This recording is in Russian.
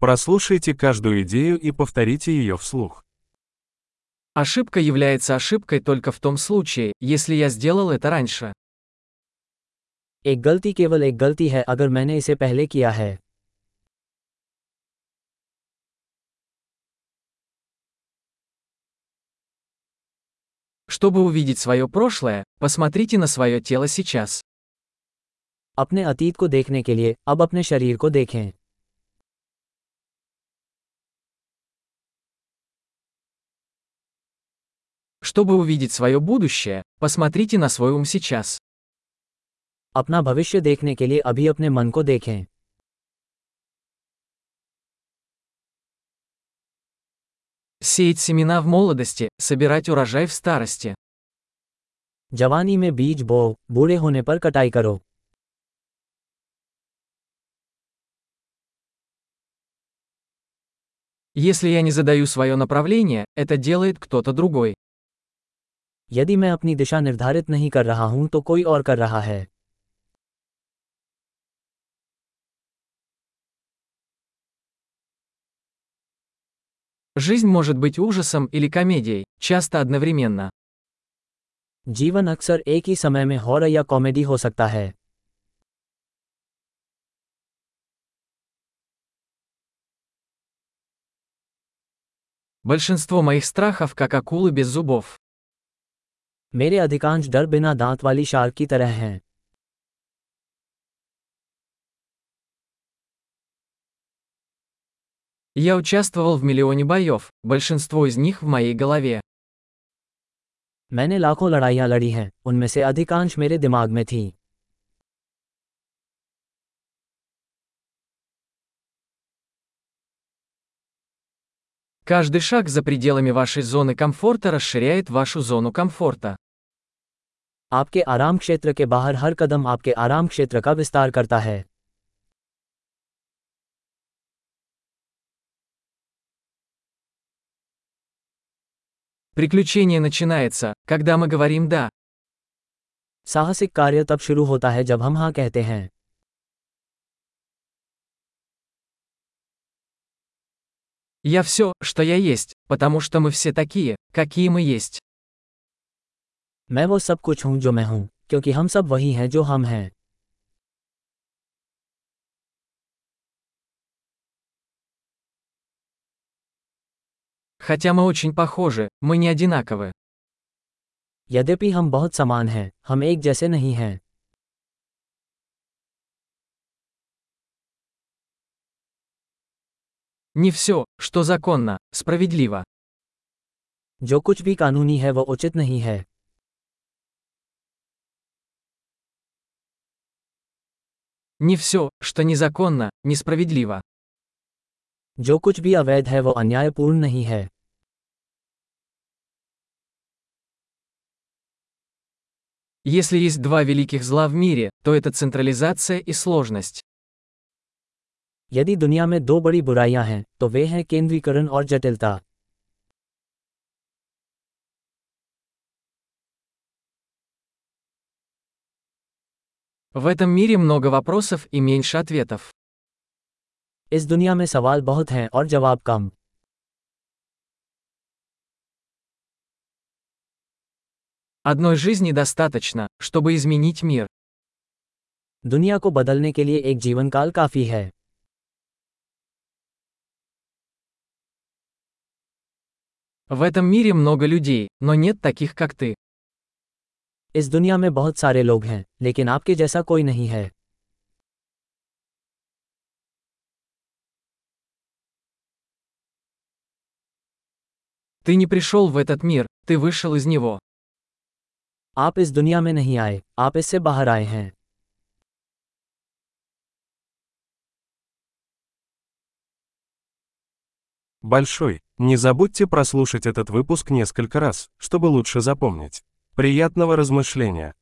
Прослушайте каждую идею и повторите ее вслух. Ошибка является ошибкой только в том случае, если я сделал это раньше. एक गलती केवल एक गलती है अगर मैंने इसे पहले किया है Чтобы увидеть свое прошлое, посмотрите на свое тело сейчас. अपने अतीत को देखने के लिए अब अपने शरीर को देखें Чтобы увидеть свое будущее, посмотрите на свой ум сейчас. अपना भविष्य देखने के लिए अभी अपने मन को देखें Сеять семена в молодости, собирать урожай в старости. जवानी में बीज बो बूढ़े होने पर कटाई करो Если я не задаю свое направление, это делает кто-то другой. यदि मैं अपनी दिशा निर्धारित नहीं कर रहा हूं तो कोई और कर रहा है Жизнь может быть ужасом или комедией, часто одновременно. जीवन अक्सर एक ही समय में हॉरर या कॉमेडी हो सकता है Большинство моих страхов как акулы без зубов. मेरे अधिकांश डर बिना दांत वाली शार्क की तरह हैं Я участвовал в миллионе боев, большинство из них в моей голове. मैंने लाखों लड़ाइयां लड़ी हैं उनमें से अधिकांश मेरे दिमाग में थीं Каждый шаг за пределами вашей зоны комфорта расширяет вашу зону комфорта. आपके आराम क्षेत्र के बाहर हर कदम आपके आराम क्षेत्र का विस्तार करता है Приключение начинается, когда мы говорим «да». साहसिक कार्य तब शुरू होता है जब हम हाँ कहते हैं Я все, что я есть, потому что мы все такие, какие мы есть. मैं वो सब कुछ हूँ जो मैं हूँ क्योंकि हम सब वही हैं जो हम हैं Хотя мы очень похожи, мы не одинаковы. यद्यपि हम बहुत समान हैं हम एक जैसे नहीं हैं Не все, что законно, справедливо. जो कुछ भी कानूनी है वो उचित नहीं है Не все, что незаконно, несправедливо. जो कुछ भी अवैध है वो अन्यायपूर्ण नहीं है Если есть два великих зла в мире, то это централизация и сложность. यदि दुनिया में दो बड़ी बुराइयां हैं तो वे हैं केंद्रीकरण और जटिलता В этом мире много вопросов и меньше ответов. इस दुनिया में सवाल बहुत हैं और जवाब कम Одной жизни достаточно, чтобы изменить мир. दुनिया को बदलने के लिए एक जीवन काल काफी है В этом мире много людей, но нет таких, как ты. इस दुनिया में बहुत सारे लोग हैं लेकिन आपके जैसा कोई नहीं है Ты не пришел в этот мир, ты вышел из него. आप इस दुनिया में नहीं आए आप इससे बाहर आए हैं Большой. Не забудьте прослушать этот выпуск несколько раз, чтобы лучше запомнить. Приятного размышления!